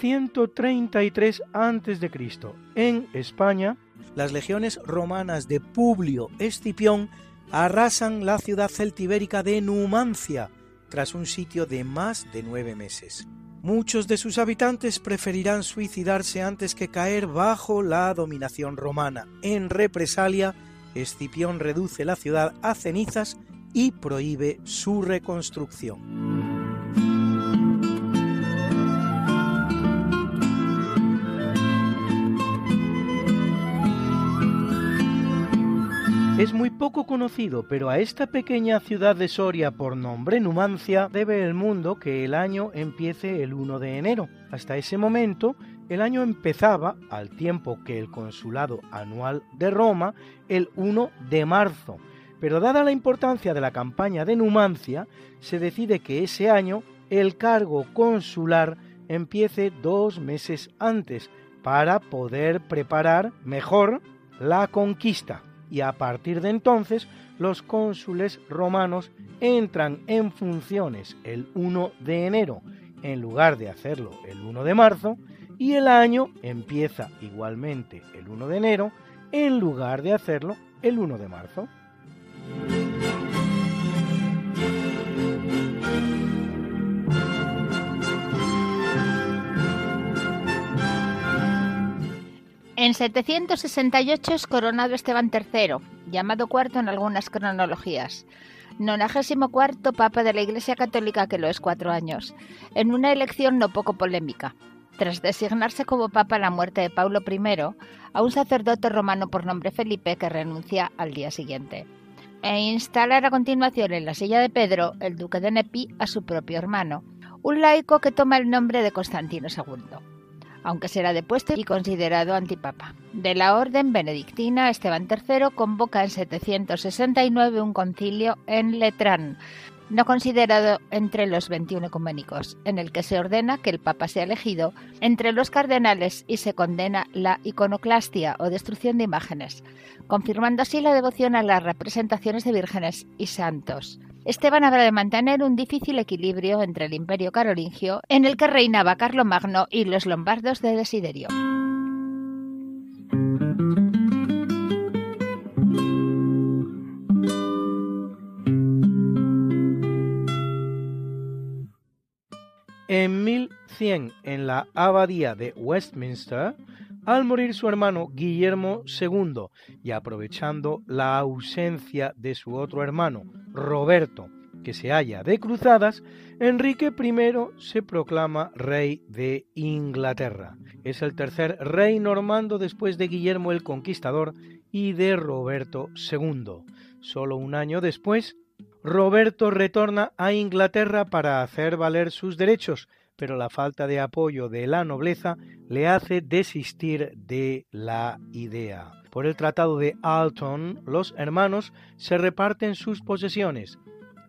133 a.C., en España, las legiones romanas de Publio Escipión arrasan la ciudad celtibérica de Numancia tras un sitio de más de nueve meses. Muchos de sus habitantes preferirán suicidarse antes que caer bajo la dominación romana. En represalia, Escipión reduce la ciudad a cenizas y prohíbe su reconstrucción. Es muy poco conocido, pero a esta pequeña ciudad de Soria por nombre Numancia debe el mundo que el año empiece el 1 de enero. Hasta ese momento, el año empezaba, al tiempo que el consulado anual de Roma, el 1 de marzo. Pero dada la importancia de la campaña de Numancia, se decide que ese año el cargo consular empiece dos meses antes para poder preparar mejor la conquista y a partir de entonces los cónsules romanos entran en funciones el 1 de enero en lugar de hacerlo el 1 de marzo y el año empieza igualmente el 1 de enero en lugar de hacerlo el 1 de marzo. En 768 es coronado Esteban III, llamado cuarto en algunas cronologías. 94 Papa de la Iglesia Católica que lo es cuatro años, en una elección no poco polémica. Tras designarse como Papa la muerte de Paulo I, a un sacerdote romano por nombre Felipe que renuncia al día siguiente. E instalar a continuación en la silla de Pedro, el duque de Nepi, a su propio hermano, un laico que toma el nombre de Constantino II aunque será depuesto y considerado antipapa. De la orden benedictina, Esteban III convoca en 769 un concilio en Letrán, no considerado entre los 21 ecuménicos, en el que se ordena que el Papa sea elegido entre los cardenales y se condena la iconoclastia o destrucción de imágenes, confirmando así la devoción a las representaciones de vírgenes y santos. Esteban habrá de mantener un difícil equilibrio entre el imperio carolingio, en el que reinaba Carlomagno, y los lombardos de Desiderio. En 1100, en la abadía de Westminster, al morir su hermano Guillermo II y aprovechando la ausencia de su otro hermano, Roberto, que se halla de cruzadas, Enrique I se proclama rey de Inglaterra. Es el tercer rey normando después de Guillermo el Conquistador y de Roberto II. Solo un año después, Roberto retorna a Inglaterra para hacer valer sus derechos, pero la falta de apoyo de la nobleza le hace desistir de la idea. Por el Tratado de Alton, los hermanos se reparten sus posesiones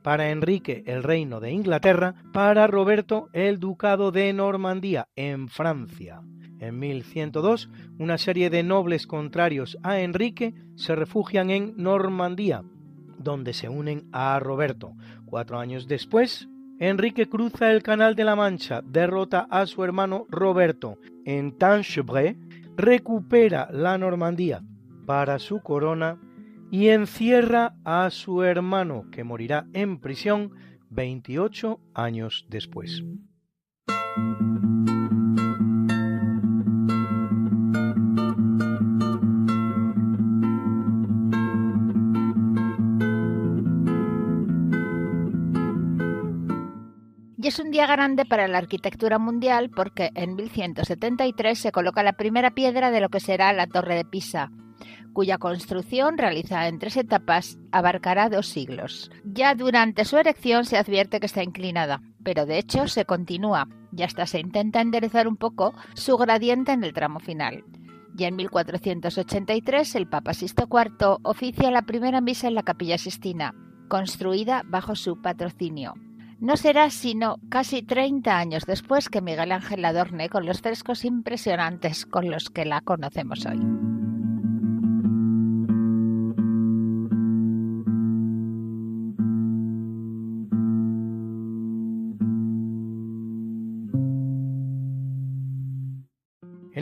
para Enrique el reino de Inglaterra, para Roberto el ducado de Normandía en Francia. En 1102, una serie de nobles contrarios a Enrique se refugian en Normandía, donde se unen a Roberto. Cuatro años después, Enrique cruza el Canal de la Mancha, derrota a su hermano Roberto en Tanchebré, recupera la Normandía para su corona y encierra a su hermano, que morirá en prisión 28 años después. Es un día grande para la arquitectura mundial porque en 1173 se coloca la primera piedra de lo que será la Torre de Pisa, cuya construcción, realizada en tres etapas, abarcará dos siglos. Ya durante su erección se advierte que está inclinada, pero de hecho se continúa y hasta se intenta enderezar un poco su gradiente en el tramo final. Y en 1483 el Papa Sisto IV oficia la primera misa en la Capilla Sistina, construida bajo su patrocinio. No será sino casi 30 años después que Miguel Ángel la adorne con los frescos impresionantes con los que la conocemos hoy.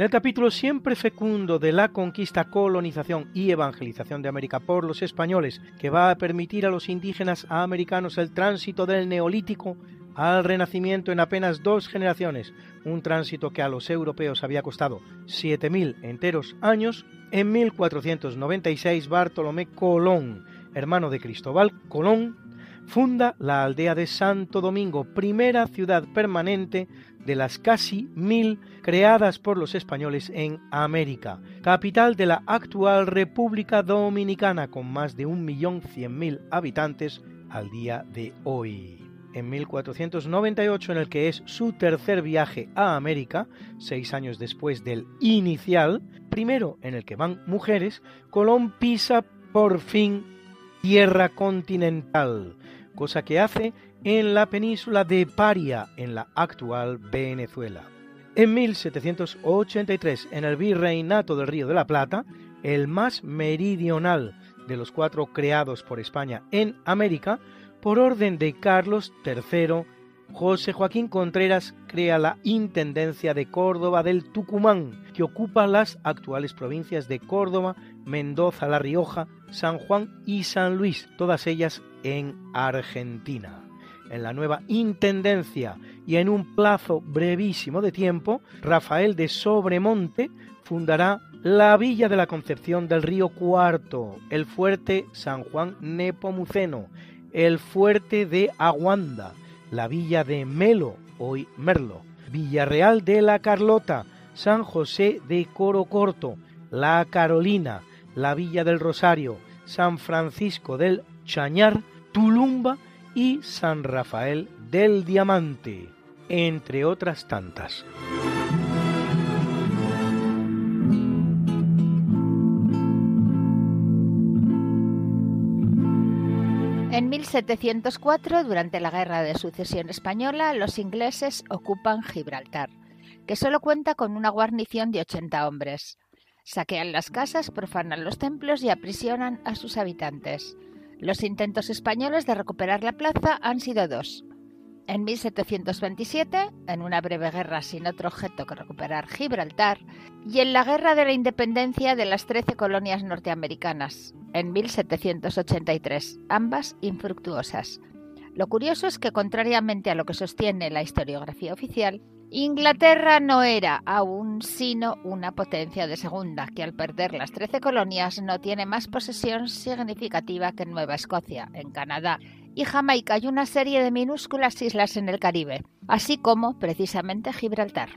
El capítulo siempre fecundo de la conquista, colonización y evangelización de América por los españoles, que va a permitir a los indígenas americanos el tránsito del neolítico al renacimiento en apenas dos generaciones, un tránsito que a los europeos había costado 7.000 enteros años, en 1496 Bartolomé Colón, hermano de Cristóbal Colón, funda la aldea de Santo Domingo, primera ciudad permanente de las casi mil creadas por los españoles en América, capital de la actual República Dominicana con más de 1.100.000 habitantes al día de hoy. En 1498, en el que es su tercer viaje a América, seis años después del inicial, primero en el que van mujeres, Colón pisa por fin tierra continental, cosa que hace en la península de Paria, en la actual Venezuela. En 1783, en el virreinato del Río de la Plata, el más meridional de los cuatro creados por España en América, por orden de Carlos III, José Joaquín Contreras crea la Intendencia de Córdoba del Tucumán, que ocupa las actuales provincias de Córdoba, Mendoza, La Rioja, San Juan y San Luis, todas ellas en Argentina en la nueva Intendencia y en un plazo brevísimo de tiempo, Rafael de Sobremonte fundará la Villa de la Concepción del Río Cuarto, el Fuerte San Juan Nepomuceno, el Fuerte de Aguanda, la Villa de Melo, hoy Merlo, Villarreal de la Carlota, San José de Coro Corto, La Carolina, la Villa del Rosario, San Francisco del Chañar, Tulumba y San Rafael del Diamante, entre otras tantas. En 1704, durante la Guerra de Sucesión Española, los ingleses ocupan Gibraltar, que solo cuenta con una guarnición de 80 hombres. Saquean las casas, profanan los templos y aprisionan a sus habitantes. Los intentos españoles de recuperar la plaza han sido dos. En 1727, en una breve guerra sin otro objeto que recuperar Gibraltar, y en la Guerra de la Independencia de las Trece colonias norteamericanas, en 1783, ambas infructuosas. Lo curioso es que, contrariamente a lo que sostiene la historiografía oficial, Inglaterra no era aún sino una potencia de segunda, que al perder las trece colonias no tiene más posesión significativa que Nueva Escocia, en Canadá, y Jamaica y una serie de minúsculas islas en el Caribe, así como, precisamente, Gibraltar.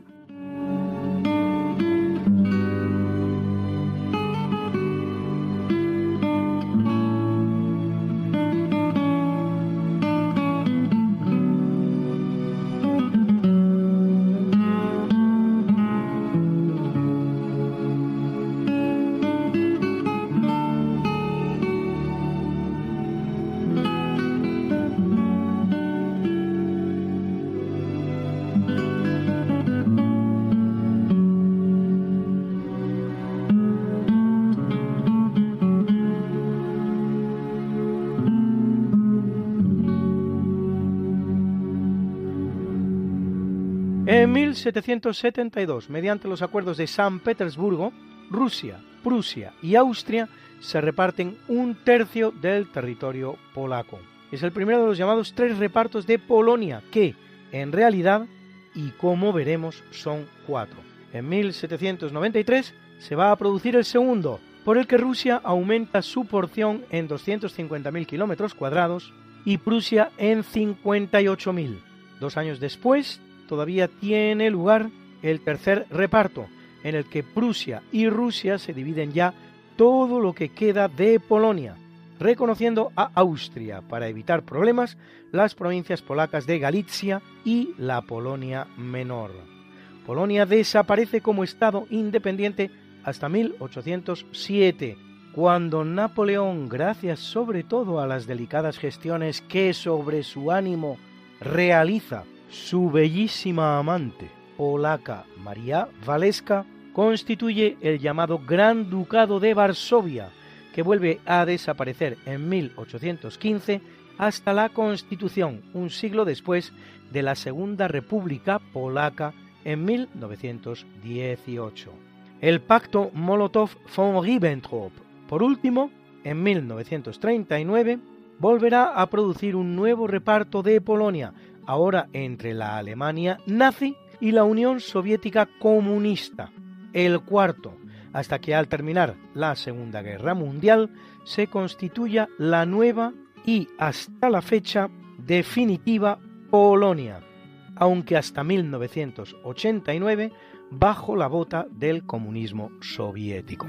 1772, mediante los acuerdos de San Petersburgo, Rusia, Prusia y Austria se reparten un tercio del territorio polaco. Es el primero de los llamados tres repartos de Polonia, que, en realidad, y como veremos, son cuatro. En 1793 se va a producir el segundo, por el que Rusia aumenta su porción en 250.000 kilómetros cuadrados y Prusia en 58.000. Dos años después, todavía tiene lugar el tercer reparto, en el que Prusia y Rusia se dividen ya todo lo que queda de Polonia, reconociendo a Austria para evitar problemas las provincias polacas de Galicia y la Polonia Menor. Polonia desaparece como Estado independiente hasta 1807, cuando Napoleón, gracias sobre todo a las delicadas gestiones que sobre su ánimo realiza su bellísima amante polaca María Waleska constituye el llamado Gran Ducado de Varsovia, que vuelve a desaparecer en 1815 hasta la Constitución, un siglo después de la Segunda República Polaca en 1918. El pacto Molotov-von Ribbentrop, por último, en 1939, volverá a producir un nuevo reparto de Polonia, ahora entre la Alemania nazi y la Unión Soviética comunista, el cuarto, hasta que al terminar la Segunda Guerra Mundial se constituya la nueva y hasta la fecha definitiva Polonia, aunque hasta 1989 bajo la bota del comunismo soviético.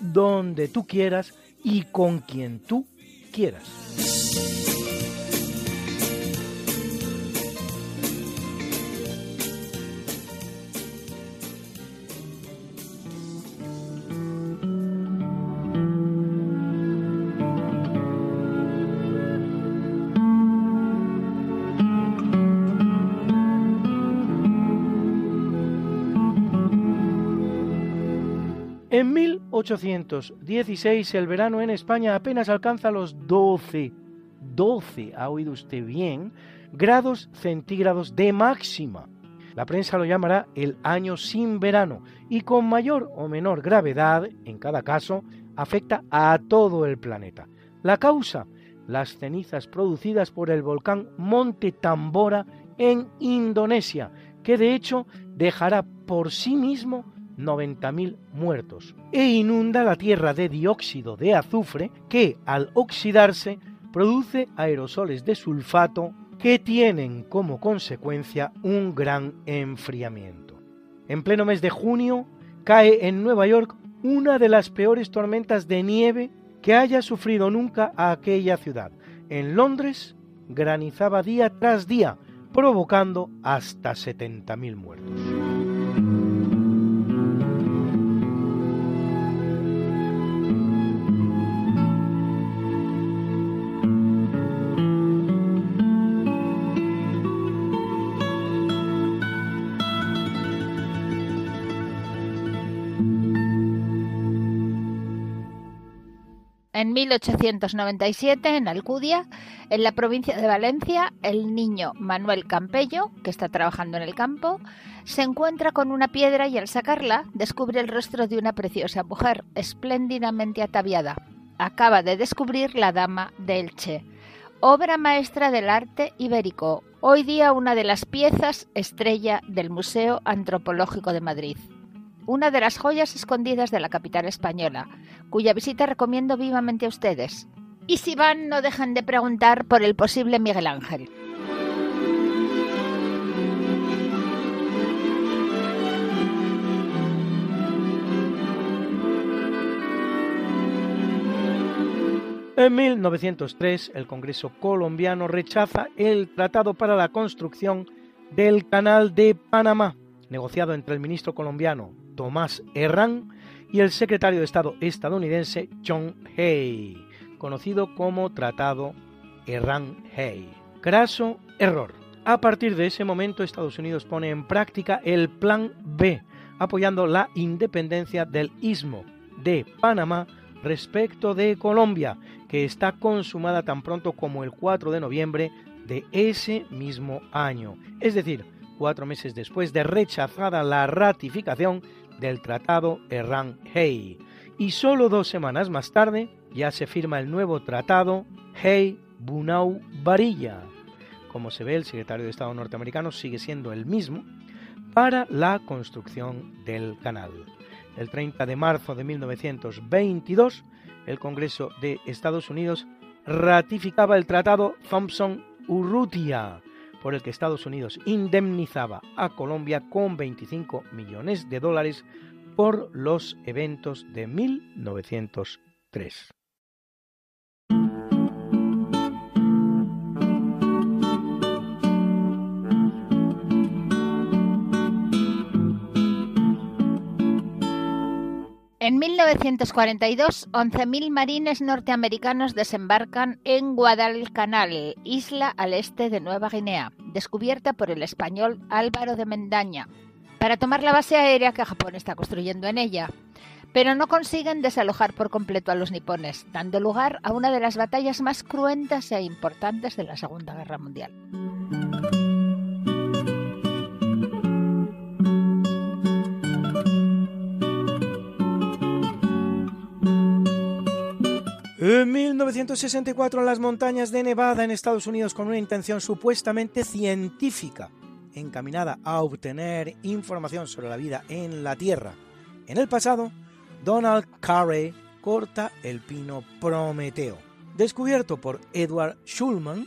donde tú quieras y con quien tú quieras. 1816 el verano en España apenas alcanza los 12, 12, ha oído usted bien, grados centígrados de máxima. La prensa lo llamará el año sin verano y con mayor o menor gravedad, en cada caso, afecta a todo el planeta. La causa, las cenizas producidas por el volcán Monte Tambora en Indonesia, que de hecho dejará por sí mismo 90.000 muertos e inunda la Tierra de dióxido de azufre que al oxidarse produce aerosoles de sulfato que tienen como consecuencia un gran enfriamiento. En pleno mes de junio cae en Nueva York una de las peores tormentas de nieve que haya sufrido nunca aquella ciudad. En Londres granizaba día tras día, provocando hasta 70.000 muertos. En 1897, en Alcudia, en la provincia de Valencia, el niño Manuel Campello, que está trabajando en el campo, se encuentra con una piedra y al sacarla descubre el rostro de una preciosa mujer, espléndidamente ataviada. Acaba de descubrir la Dama de Elche, obra maestra del arte ibérico, hoy día una de las piezas estrella del Museo Antropológico de Madrid una de las joyas escondidas de la capital española, cuya visita recomiendo vivamente a ustedes. Y si van, no dejan de preguntar por el posible Miguel Ángel. En 1903, el Congreso colombiano rechaza el Tratado para la Construcción del Canal de Panamá, negociado entre el ministro colombiano Tomás Herrán y el secretario de Estado estadounidense John Hay, conocido como Tratado Herrán-Hay. Craso error. A partir de ese momento Estados Unidos pone en práctica el Plan B, apoyando la independencia del istmo de Panamá respecto de Colombia, que está consumada tan pronto como el 4 de noviembre de ese mismo año. Es decir, cuatro meses después de rechazada la ratificación del Tratado Herrán-Hay. Y solo dos semanas más tarde ya se firma el nuevo Tratado Hay-Bunau-Varilla. Como se ve, el secretario de Estado norteamericano sigue siendo el mismo para la construcción del canal. El 30 de marzo de 1922, el Congreso de Estados Unidos ratificaba el Tratado Thompson-Urrutia, por el que Estados Unidos indemnizaba a Colombia con 25 millones de dólares por los eventos de 1903. En 1942, 11.000 marines norteamericanos desembarcan en Guadalcanal, isla al este de Nueva Guinea, descubierta por el español Álvaro de Mendaña, para tomar la base aérea que Japón está construyendo en ella. Pero no consiguen desalojar por completo a los nipones, dando lugar a una de las batallas más cruentas e importantes de la Segunda Guerra Mundial. En 1964 en las montañas de Nevada en Estados Unidos con una intención supuestamente científica encaminada a obtener información sobre la vida en la Tierra. En el pasado, Donald Carey corta el pino Prometeo. Descubierto por Edward Schulman,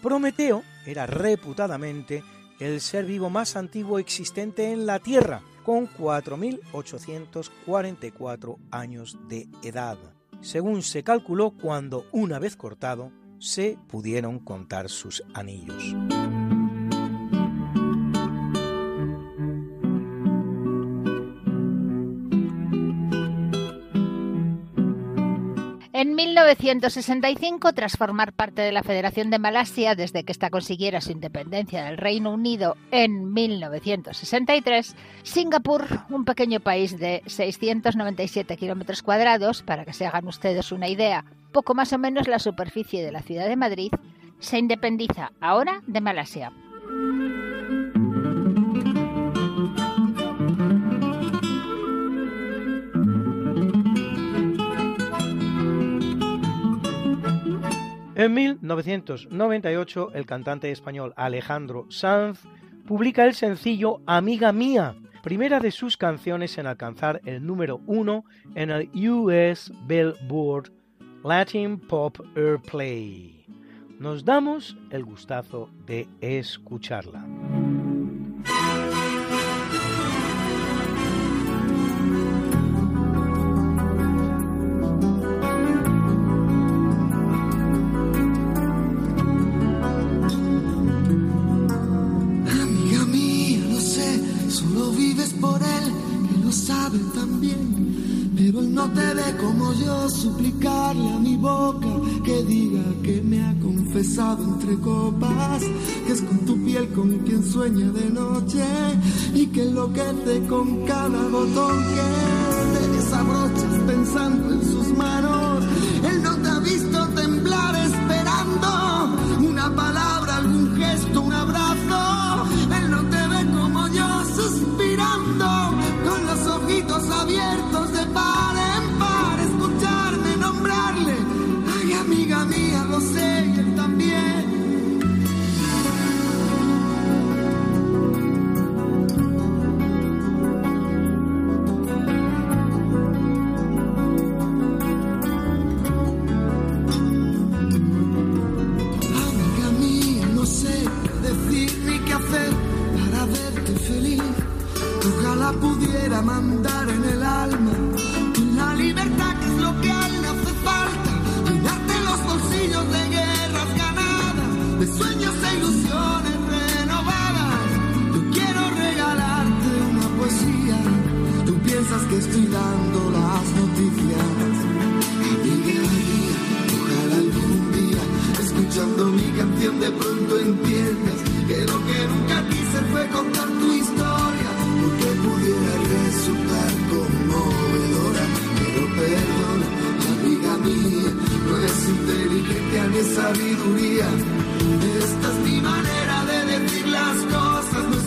Prometeo era reputadamente el ser vivo más antiguo existente en la Tierra, con 4.844 años de edad según se calculó cuando, una vez cortado, se pudieron contar sus anillos. 1965, tras formar parte de la Federación de Malasia desde que ésta consiguiera su independencia del Reino Unido en 1963, Singapur, un pequeño país de 697 kilómetros cuadrados, para que se hagan ustedes una idea, poco más o menos la superficie de la ciudad de Madrid, se independiza ahora de Malasia. En 1998, el cantante español Alejandro Sanz publica el sencillo Amiga Mía, primera de sus canciones en alcanzar el número uno en el US Billboard Latin Pop Airplay. Nos damos el gustazo de escucharla. Suplicarle a mi boca que diga que me ha confesado entre copas, que es con tu piel con quien sueña de noche y que enloquece con cada botón que te desabrochas pensando en sus manos. Pudiera mandar en el alma la libertad que es lo que a él hace falta. Llenarte los bolsillos de guerras ganadas, de sueños e ilusiones renovadas. Yo quiero regalarte una poesía. Tú piensas que estoy dando las noticias. Amiga mía, ojalá algún día, escuchando mi canción, de pronto entiendas ni sabiduría. Esta es mi manera de decir las cosas,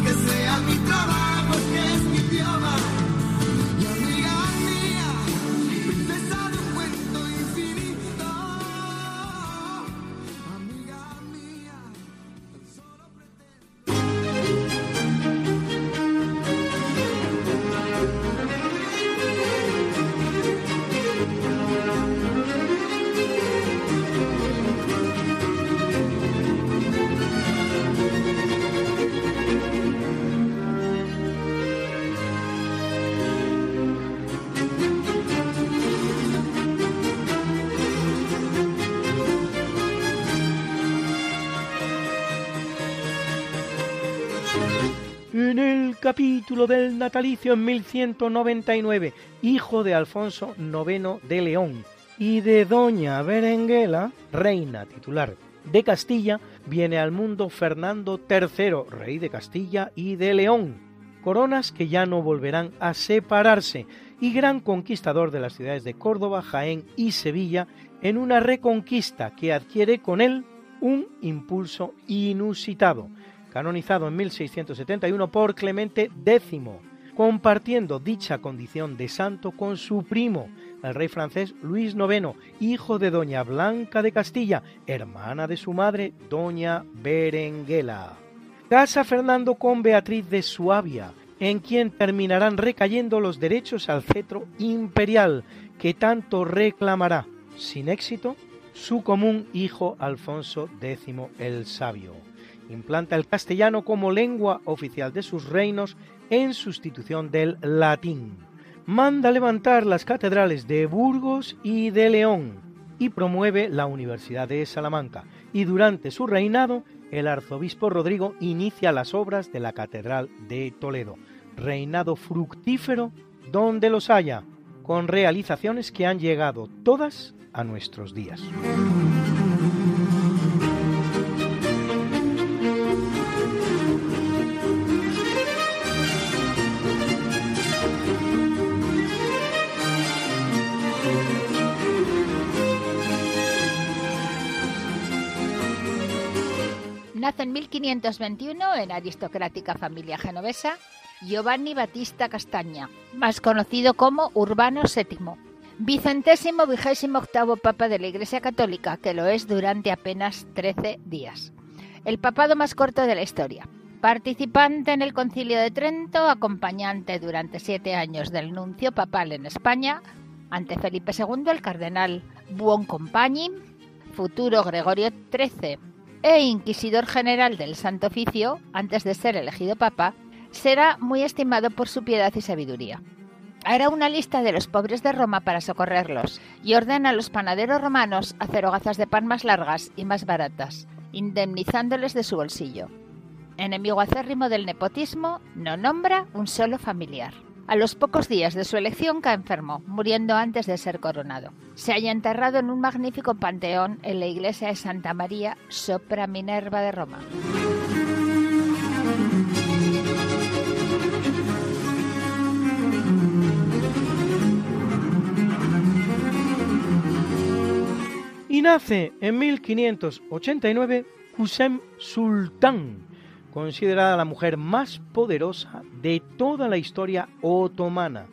capítulo del natalicio en 1199, hijo de Alfonso IX de León y de doña Berenguela, reina titular de Castilla, viene al mundo Fernando III, rey de Castilla y de León, coronas que ya no volverán a separarse, y gran conquistador de las ciudades de Córdoba, Jaén y Sevilla, en una reconquista que adquiere con él un impulso inusitado, canonizado en 1671 por Clemente X, compartiendo dicha condición de santo con su primo, el rey francés Luis IX, hijo de doña Blanca de Castilla, hermana de su madre, doña Berenguela. Casa Fernando con Beatriz de Suabia, en quien terminarán recayendo los derechos al cetro imperial que tanto reclamará, sin éxito, su común hijo Alfonso X el Sabio. Implanta el castellano como lengua oficial de sus reinos en sustitución del latín. Manda levantar las catedrales de Burgos y de León y promueve la Universidad de Salamanca. Y durante su reinado, el arzobispo Rodrigo inicia las obras de la Catedral de Toledo. Reinado fructífero donde los haya, con realizaciones que han llegado todas a nuestros días. Nace en 1521 en aristocrática familia genovesa Giovanni Battista Castaña, más conocido como Urbano VII, vicentésimo vigésimo octavo papa de la Iglesia Católica, que lo es durante apenas 13 días. El papado más corto de la historia. Participante en el Concilio de Trento, acompañante durante siete años del nuncio papal en España, ante Felipe II, el cardenal Buoncompagni, futuro Gregorio XIII e inquisidor general del Santo Oficio, antes de ser elegido papa, será muy estimado por su piedad y sabiduría. Hará una lista de los pobres de Roma para socorrerlos y ordena a los panaderos romanos hacer hogazas de pan más largas y más baratas, indemnizándoles de su bolsillo. Enemigo acérrimo del nepotismo, no nombra un solo familiar. A los pocos días de su elección cae enfermo, muriendo antes de ser coronado. Se halla enterrado en un magnífico panteón en la iglesia de Santa María sopra Minerva de Roma. Y nace en 1589 Hussein Sultán, considerada la mujer más poderosa de toda la historia otomana,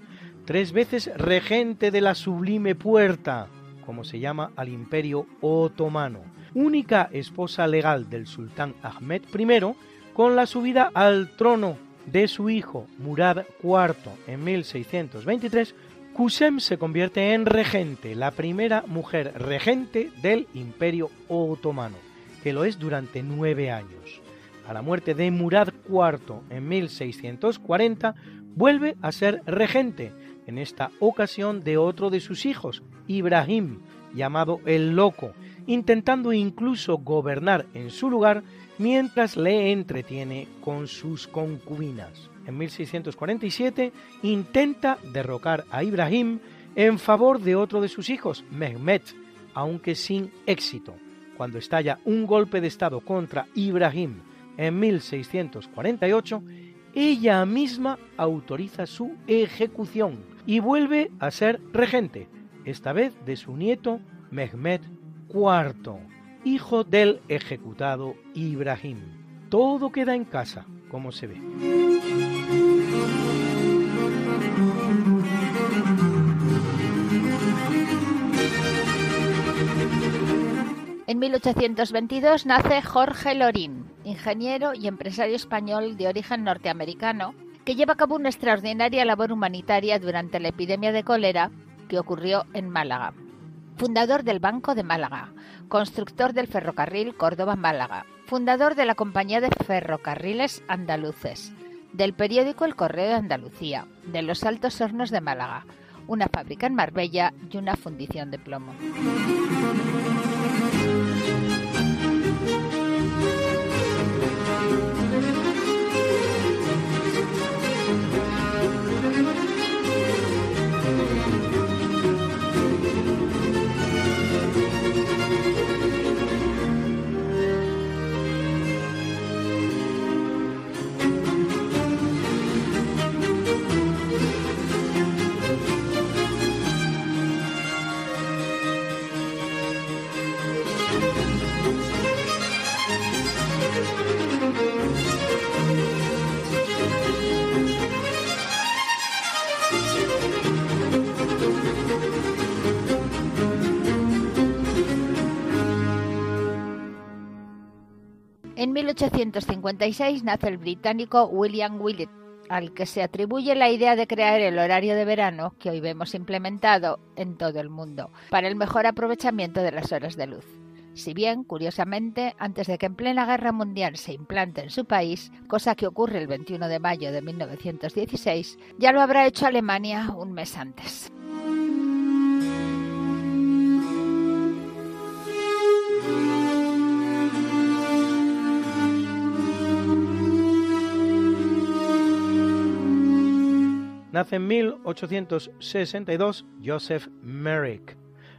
tres veces regente de la sublime puerta, como se llama al imperio otomano, única esposa legal del sultán Ahmed I, con la subida al trono de su hijo Murad IV en 1623, Kusem se convierte en regente, la primera mujer regente del imperio otomano, que lo es durante nueve años a la muerte de Murad IV en 1640, vuelve a ser regente, en esta ocasión de otro de sus hijos, Ibrahim, llamado el Loco, intentando incluso gobernar en su lugar mientras le entretiene con sus concubinas. En 1647 intenta derrocar a Ibrahim en favor de otro de sus hijos, Mehmet, aunque sin éxito. Cuando estalla un golpe de Estado contra Ibrahim en 1648, ella misma autoriza su ejecución y vuelve a ser regente, esta vez de su nieto Mehmed IV, hijo del ejecutado Ibrahim. Todo queda en casa, como se ve. En 1822 nace Jorge Lorín, ingeniero y empresario español de origen norteamericano, que lleva a cabo una extraordinaria labor humanitaria durante la epidemia de cólera que ocurrió en Málaga. Fundador del Banco de Málaga, constructor del ferrocarril Córdoba-Málaga, fundador de la Compañía de Ferrocarriles Andaluces, del periódico El Correo de Andalucía, de los Altos Hornos de Málaga, una fábrica en Marbella y una fundición de plomo. 1856 nace el británico William Willett, al que se atribuye la idea de crear el horario de verano que hoy vemos implementado en todo el mundo, para el mejor aprovechamiento de las horas de luz. Si bien, curiosamente, antes de que en plena guerra mundial se implante en su país, cosa que ocurre el 21 de mayo de 1916, ya lo habrá hecho Alemania un mes antes. Nace en 1862 Joseph Merrick,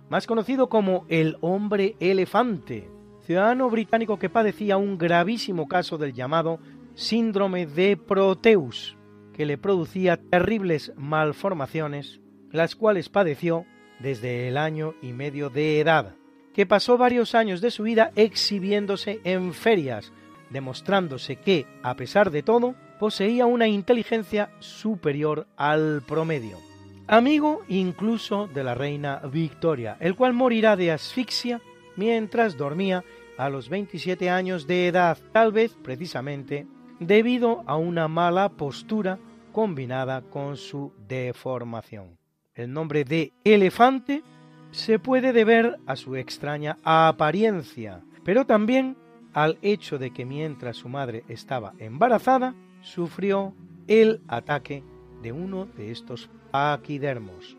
más conocido como el hombre elefante, ciudadano británico que padecía un gravísimo caso del llamado síndrome de Proteus, que le producía terribles malformaciones, las cuales padeció desde el año y medio de edad, que pasó varios años de su vida exhibiéndose en ferias, demostrándose que, a pesar de todo, poseía una inteligencia superior al promedio. Amigo incluso de la reina Victoria, el cual morirá de asfixia mientras dormía a los 27 años de edad, tal vez precisamente debido a una mala postura combinada con su deformación. El nombre de elefante se puede deber a su extraña apariencia, pero también al hecho de que mientras su madre estaba embarazada, sufrió el ataque de uno de estos paquidermos.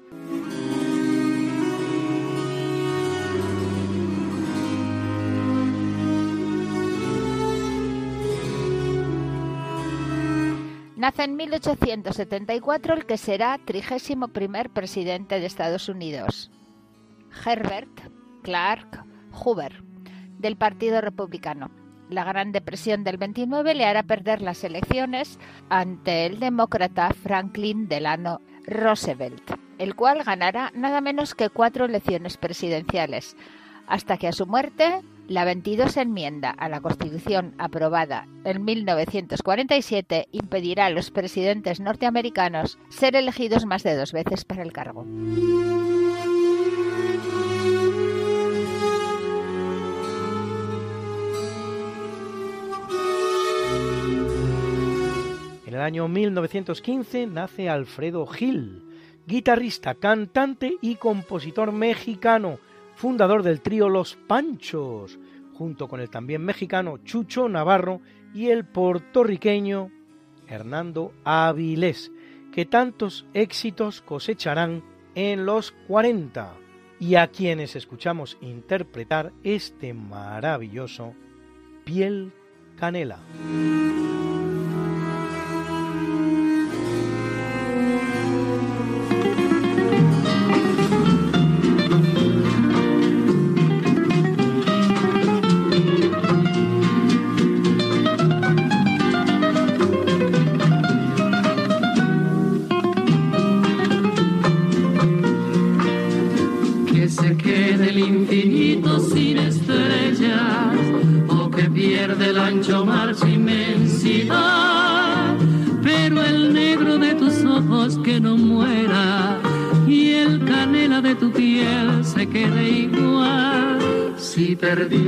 Nace en 1874 el que será 31 primer presidente de Estados Unidos, Herbert Clark Hoover, del Partido Republicano. La Gran Depresión del 29 le hará perder las elecciones ante el demócrata Franklin Delano Roosevelt, el cual ganará nada menos que cuatro elecciones presidenciales, hasta que a su muerte la 22 enmienda a la Constitución aprobada en 1947 impedirá a los presidentes norteamericanos ser elegidos más de dos veces para el cargo. En el año 1915 nace Alfredo Gil, guitarrista, cantante y compositor mexicano, fundador del trío Los Panchos, junto con el también mexicano Chucho Navarro y el puertorriqueño Hernando Avilés, que tantos éxitos cosecharán en los 40 y a quienes escuchamos interpretar este maravilloso Piel Canela. perdí.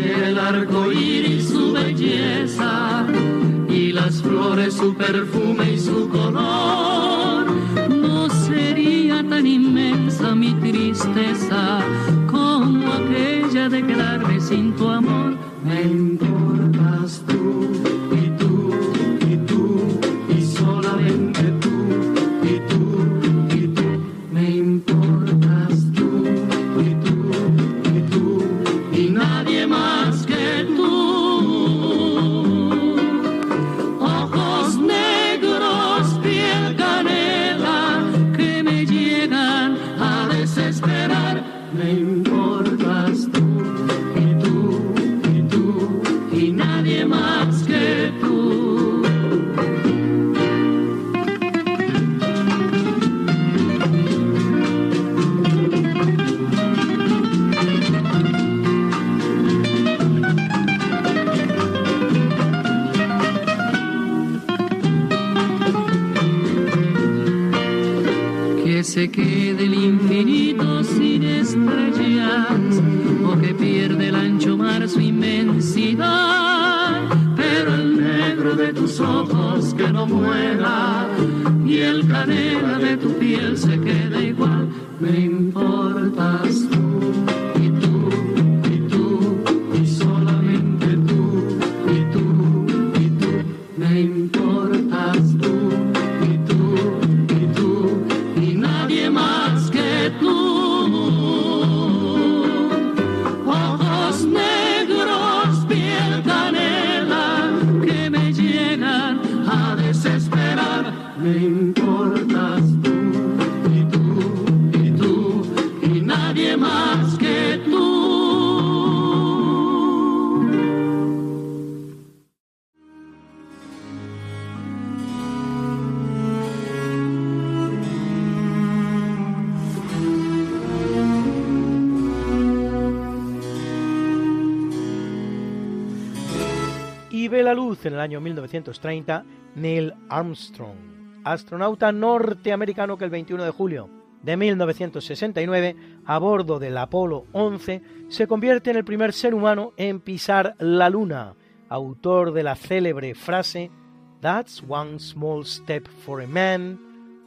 1930 Neil Armstrong, astronauta norteamericano que el 21 de julio de 1969, a bordo del Apolo 11, se convierte en el primer ser humano en pisar la Luna, autor de la célebre frase That's one small step for a man,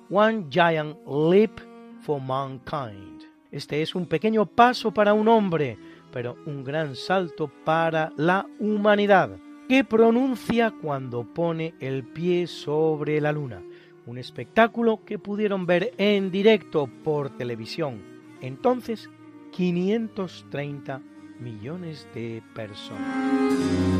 one giant leap for mankind. Este es un pequeño paso para un hombre, pero un gran salto para la humanidad, que pronuncia cuando pone el pie sobre la luna un espectáculo que pudieron ver en directo por televisión. Entonces, 530 millones de personas.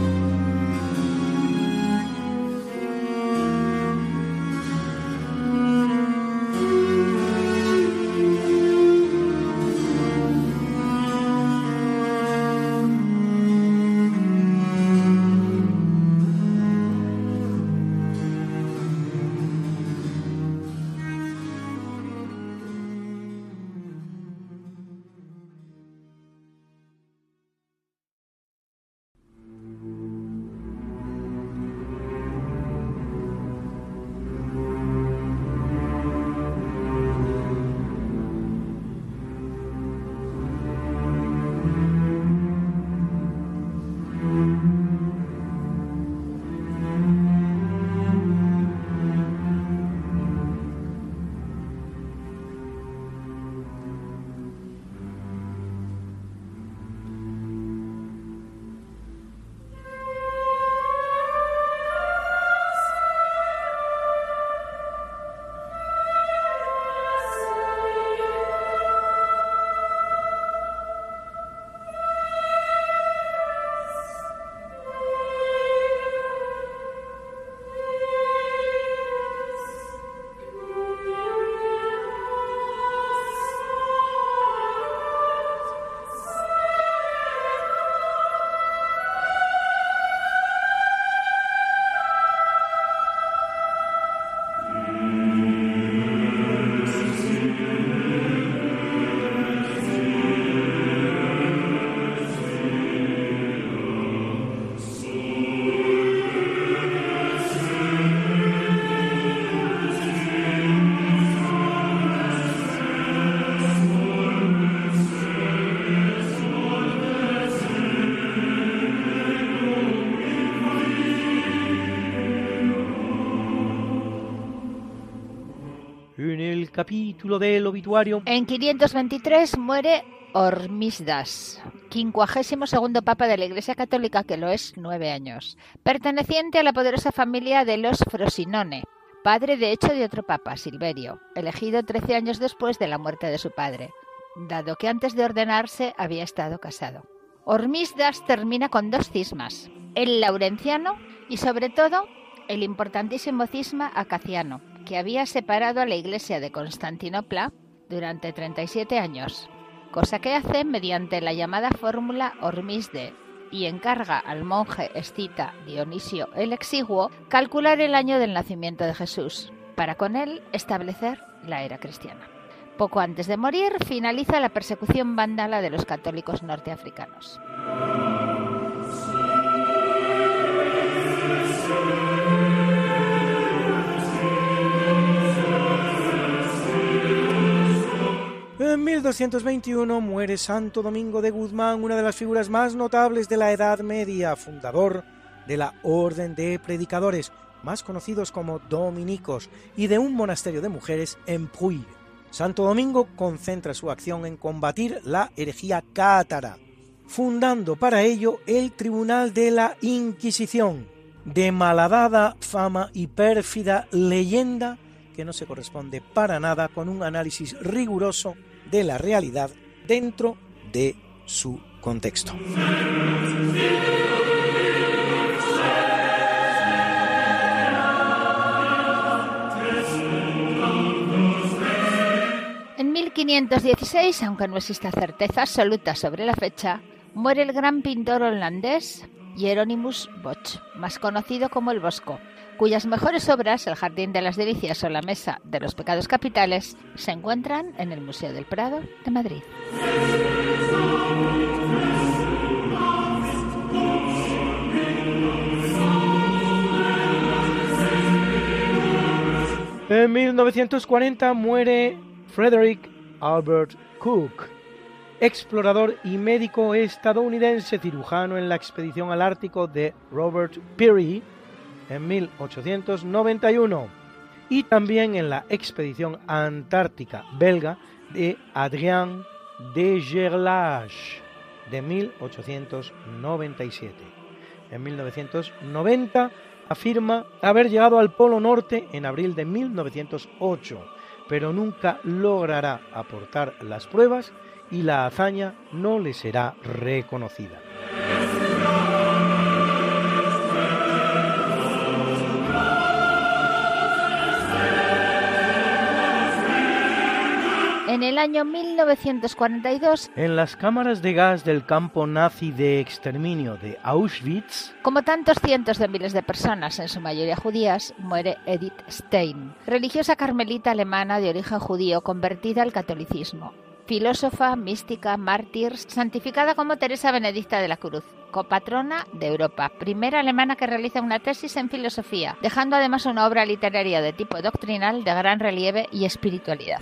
Capítulo del obituario. En 523 muere Hormisdas, quincuagésimo segundo papa de la Iglesia Católica, que lo es nueve años, perteneciente a la poderosa familia de los Frosinone, padre de hecho de otro papa, Silverio, elegido trece años después de la muerte de su padre, dado que antes de ordenarse había estado casado. Hormisdas termina con dos cismas, el laurenciano y sobre todo el importantísimo cisma acaciano, que había separado a la iglesia de Constantinopla durante 37 años, cosa que hace mediante la llamada fórmula Hormisde y encarga al monje escita Dionisio el Exiguo calcular el año del nacimiento de Jesús, para con él establecer la era cristiana. Poco antes de morir finaliza la persecución vándala de los católicos norteafricanos. En 1221 muere Santo Domingo de Guzmán, una de las figuras más notables de la Edad Media, fundador de la Orden de Predicadores, más conocidos como dominicos, y de un monasterio de mujeres en Puy. Santo Domingo concentra su acción en combatir la herejía cátara, fundando para ello el Tribunal de la Inquisición, de malhadada fama y pérfida leyenda que no se corresponde para nada con un análisis riguroso de la realidad dentro de su contexto. En 1516, aunque no exista certeza absoluta sobre la fecha, muere el gran pintor holandés Hieronymus Bosch, más conocido como el Bosco, cuyas mejores obras, El Jardín de las Delicias o La Mesa de los Pecados Capitales, se encuentran en el Museo del Prado de Madrid. En 1940 muere Frederick Albert Cook, explorador y médico estadounidense cirujano en la expedición al Ártico de Robert Peary, en 1891 y también en la expedición antártica belga de Adrien de Gerlache de 1897. En 1990 afirma haber llegado al Polo Norte en abril de 1908, pero nunca logrará aportar las pruebas y la hazaña no le será reconocida. Año 1942, En las cámaras de gas del campo nazi de exterminio de Auschwitz, como tantos cientos de miles de personas, en su mayoría judías, muere Edith Stein, religiosa carmelita alemana de origen judío convertida al catolicismo. Filósofa, mística, mártir, santificada como Teresa Benedicta de la Cruz, copatrona de Europa, primera alemana que realiza una tesis en filosofía, dejando además una obra literaria de tipo doctrinal de gran relieve y espiritualidad.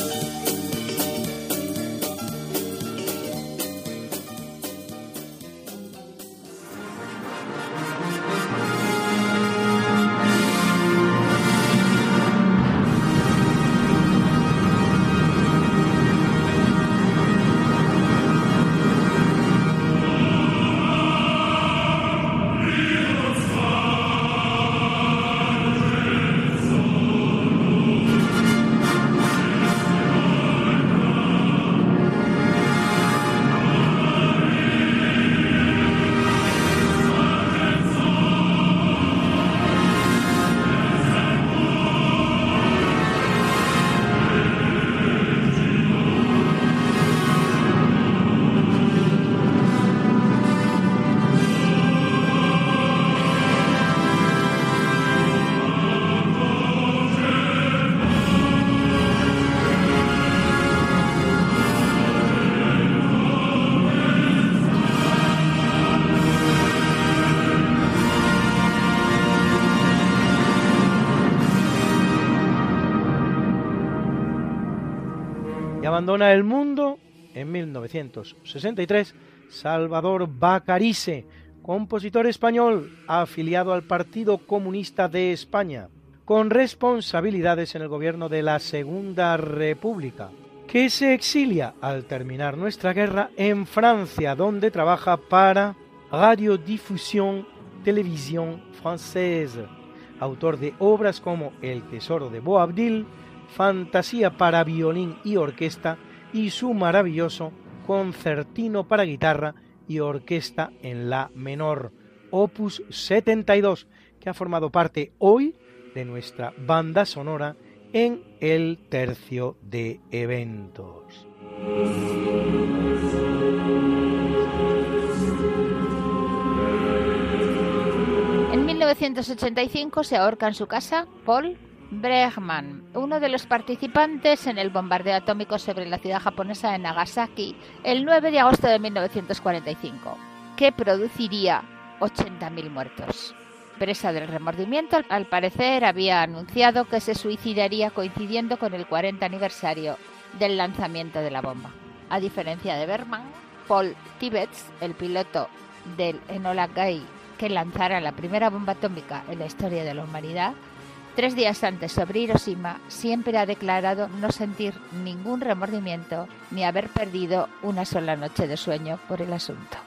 Abandona el mundo en 1963 Salvador Bacarice, compositor español afiliado al Partido Comunista de España, con responsabilidades en el gobierno de la Segunda República, que se exilia al terminar nuestra guerra en Francia, donde trabaja para Radiodiffusion Télévision Française, autor de obras como El Tesoro de Boabdil, Fantasía para violín y orquesta y su maravilloso Concertino para guitarra y orquesta en la menor, opus 72, que ha formado parte hoy de nuestra banda sonora en el tercio de eventos. En 1985 se ahorca en su casa Paul Bregman, uno de los participantes en el bombardeo atómico sobre la ciudad japonesa de Nagasaki el 9 de agosto de 1945, que produciría 80.000 muertos. Presa del remordimiento, al parecer había anunciado que se suicidaría coincidiendo con el 40 aniversario del lanzamiento de la bomba. A diferencia de Bergman, Paul Tibbets, el piloto del Enola Gay que lanzara la primera bomba atómica en la historia de la humanidad, tres días antes sobre Hiroshima, siempre ha declarado no sentir ningún remordimiento ni haber perdido una sola noche de sueño por el asunto.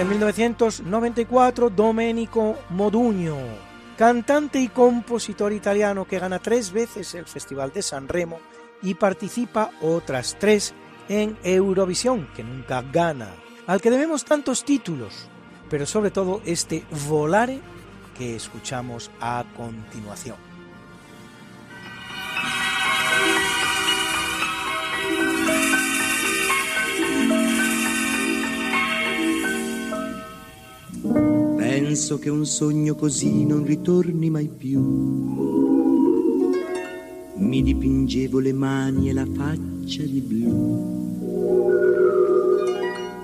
En 1994, Domenico Modugno, cantante y compositor italiano que gana tres veces el Festival de San Remo y participa otras tres en Eurovisión, que nunca gana, al que debemos tantos títulos, pero sobre todo este Volare que escuchamos a continuación. Penso che un sogno così non ritorni mai più. Mi dipingevo le mani e la faccia di blu.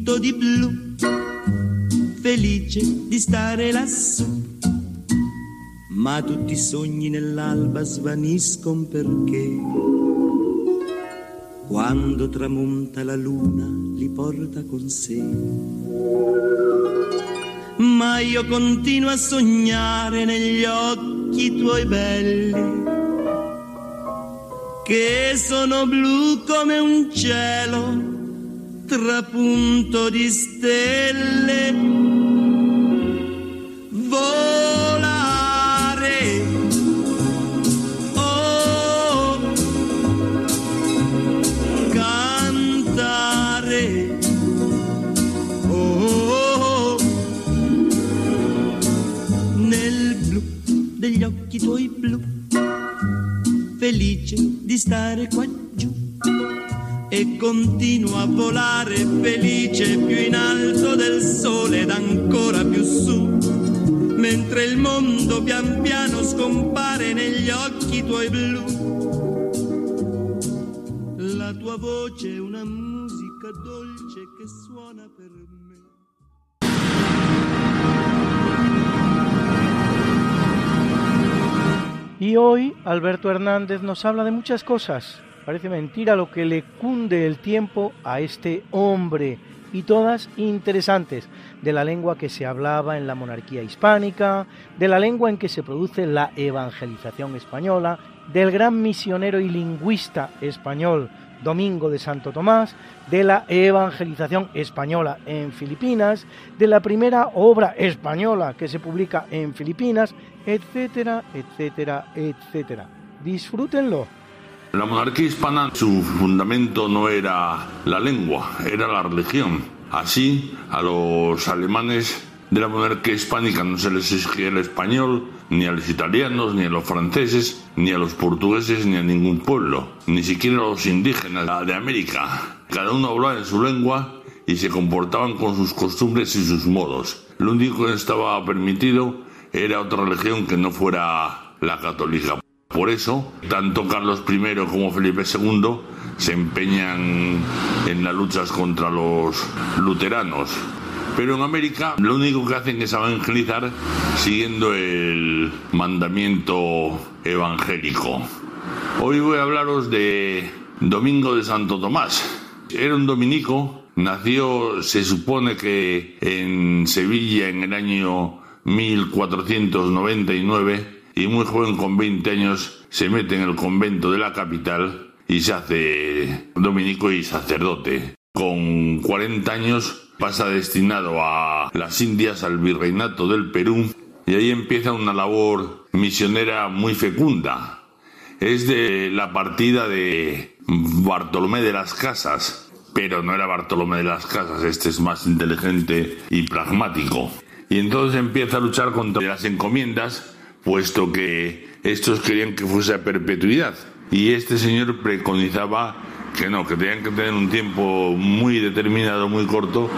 Dipinto di blu, felice di stare lassù. Ma tutti i sogni nell'alba svaniscono perché quando tramonta la luna li porta con sé. Ma io continuo a sognare negli occhi tuoi belli, che sono blu come un cielo trapunto di stelle. Volare. Oh, cantare. Oh, nel blu degli occhi tuoi blu, felice di stare qua giù e continuo a volare felice più in alto del sole ed ancora più su, mentre il mondo pian piano scompare negli occhi tuoi blu. La tua voce è una musica dolce che suona per me. Y hoy Alberto Hernández nos habla de muchas cosas. Parece mentira lo que le cunde el tiempo a este hombre y todas interesantes, de la lengua que se hablaba en la monarquía hispánica, de la lengua en que se produce la evangelización española, del gran misionero y lingüista español Domingo de Santo Tomás, de la evangelización española en Filipinas, de la primera obra española que se publica en Filipinas, etcétera, etcétera, etcétera. Disfrútenlo. La monarquía hispana, su fundamento no era la lengua, era la religión. Así, a los alemanes de la monarquía hispánica no se les exigía el español, ni a los italianos, ni a los franceses, ni a los portugueses, ni a ningún pueblo, ni siquiera a los indígenas de América. Cada uno hablaba en su lengua y se comportaban con sus costumbres y sus modos. Lo único que estaba permitido era otra religión que no fuera la católica. Por eso, tanto Carlos I como Felipe II se empeñan en las luchas contra los luteranos. Pero en América lo único que hacen es evangelizar siguiendo el mandamiento evangélico. Hoy voy a hablaros de Domingo de Santo Tomás. Era un dominico, nació, se supone que en Sevilla en el año 1499 y muy joven con 20 años se mete en el convento de la capital y se hace dominico y sacerdote. Con 40 años pasa destinado a las Indias, al virreinato del Perú, y ahí empieza una labor misionera muy fecunda. Es de la partida de Bartolomé de las Casas, pero no era Bartolomé de las Casas, este es más inteligente y pragmático. Y entonces empieza a luchar contra las encomiendas, puesto que estos querían que fuese a perpetuidad. Y este señor preconizaba que no, que tenían que tener un tiempo muy determinado, muy corto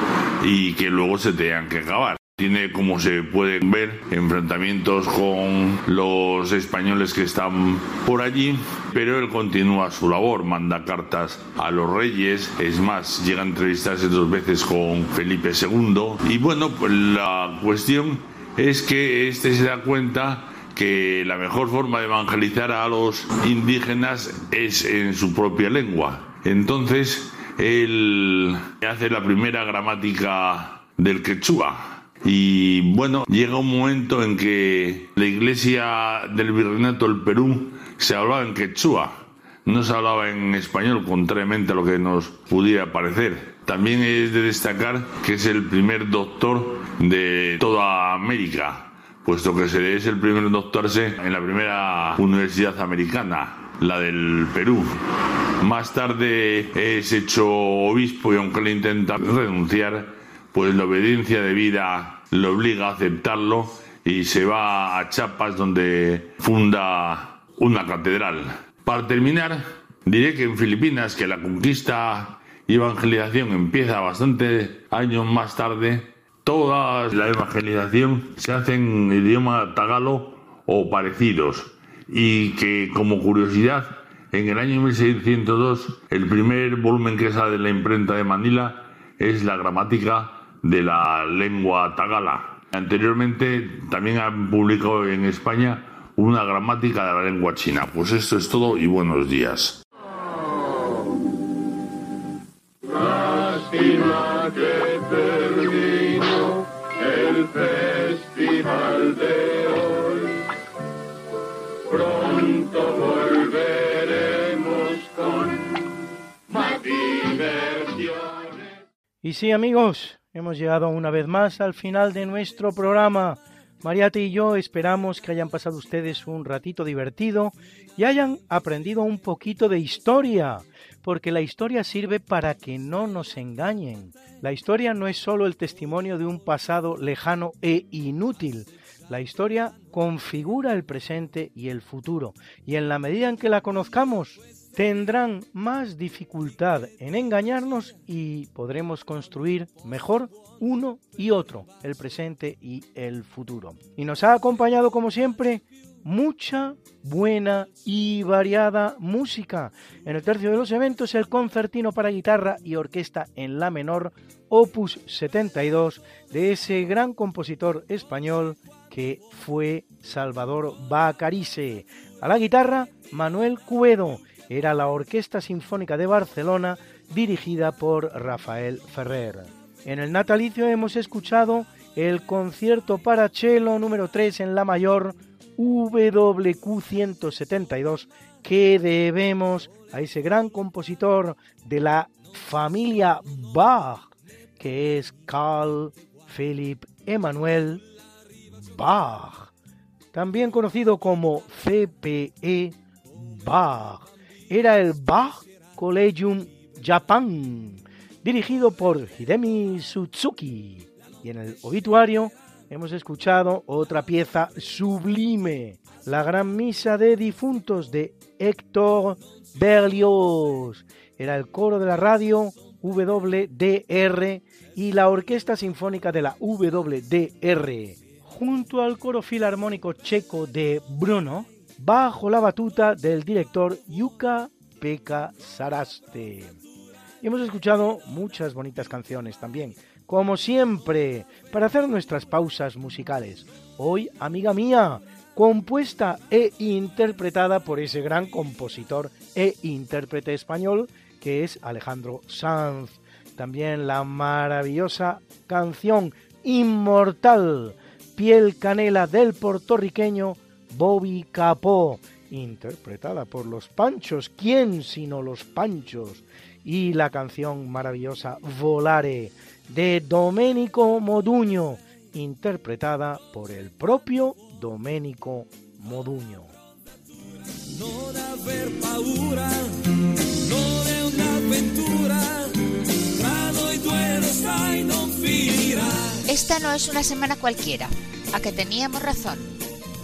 y que luego se tenían que acabar. Tiene, como se puede ver, enfrentamientos con los españoles que están por allí, pero él continúa su labor, manda cartas a los reyes, es más, llega a entrevistarse dos veces con Felipe II. Y bueno, pues la cuestión es que este se da cuenta que la mejor forma de evangelizar a los indígenas es en su propia lengua. Entonces, él hace la primera gramática del quechua. Y bueno, llega un momento en que la iglesia del Virreinato del Perú se hablaba en quechua, no se hablaba en español, contrariamente a lo que nos pudiera parecer. También es de destacar que es el primer doctor de toda América puesto que se es el primer doctorse en la primera universidad americana, la del Perú. Más tarde es hecho obispo y aunque le intenta renunciar, pues la obediencia de vida lo obliga a aceptarlo y se va a Chiapas donde funda una catedral. Para terminar, diré que en Filipinas, que la conquista y evangelización empieza bastante años más tarde, Toda la evangelización se hace en idioma tagalo o parecidos y que como curiosidad en el año 1602 el primer volumen que sale de la imprenta de Manila es la gramática de la lengua tagala. Anteriormente también han publicado en España una gramática de la lengua china. Pues esto es todo y buenos días. Diversiones. Y sí, amigos, hemos llegado una vez más al final de nuestro programa. Mariate y yo esperamos que hayan pasado ustedes un ratito divertido y hayan aprendido un poquito de historia, porque la historia sirve para que no nos engañen. La historia no es solo el testimonio de un pasado lejano e inútil. La historia configura el presente y el futuro, y en la medida en que la conozcamos, tendrán más dificultad en engañarnos y podremos construir mejor uno y otro, el presente y el futuro. Y nos ha acompañado como siempre mucha buena y variada música. En el tercio de los eventos el concertino para guitarra y orquesta en la menor opus 72 de ese gran compositor español que fue Salvador Bacarice. A la guitarra Manuel Cuedo era la Orquesta Sinfónica de Barcelona dirigida por Rafael Ferrer. En el natalicio hemos escuchado el concierto para cello número 3 en la mayor WQ 172 que debemos a ese gran compositor de la familia Bach que es Carl Philipp Emanuel Bach, también conocido como CPE Bach era el Bach Collegium Japan, dirigido por Hidemi Sutsuki. Y en el obituario hemos escuchado otra pieza sublime, la Gran Misa de Difuntos de Héctor Berlioz. Era el coro de la radio WDR y la Orquesta Sinfónica de la WDR, junto al coro filarmónico checo de Bruno, bajo la batuta del director Yuka Pekka Saraste. Y hemos escuchado muchas bonitas canciones también, como siempre, para hacer nuestras pausas musicales. Hoy, amiga mía, compuesta e interpretada por ese gran compositor e intérprete español que es Alejandro Sanz. También la maravillosa canción inmortal Piel Canela del puertorriqueño Bobby Capó, interpretada por los Panchos, ¿quién sino los Panchos? Y la canción maravillosa Volare de Domenico Moduño, interpretada por el propio Domenico Moduño. Esta no es una semana cualquiera, a que teníamos razón.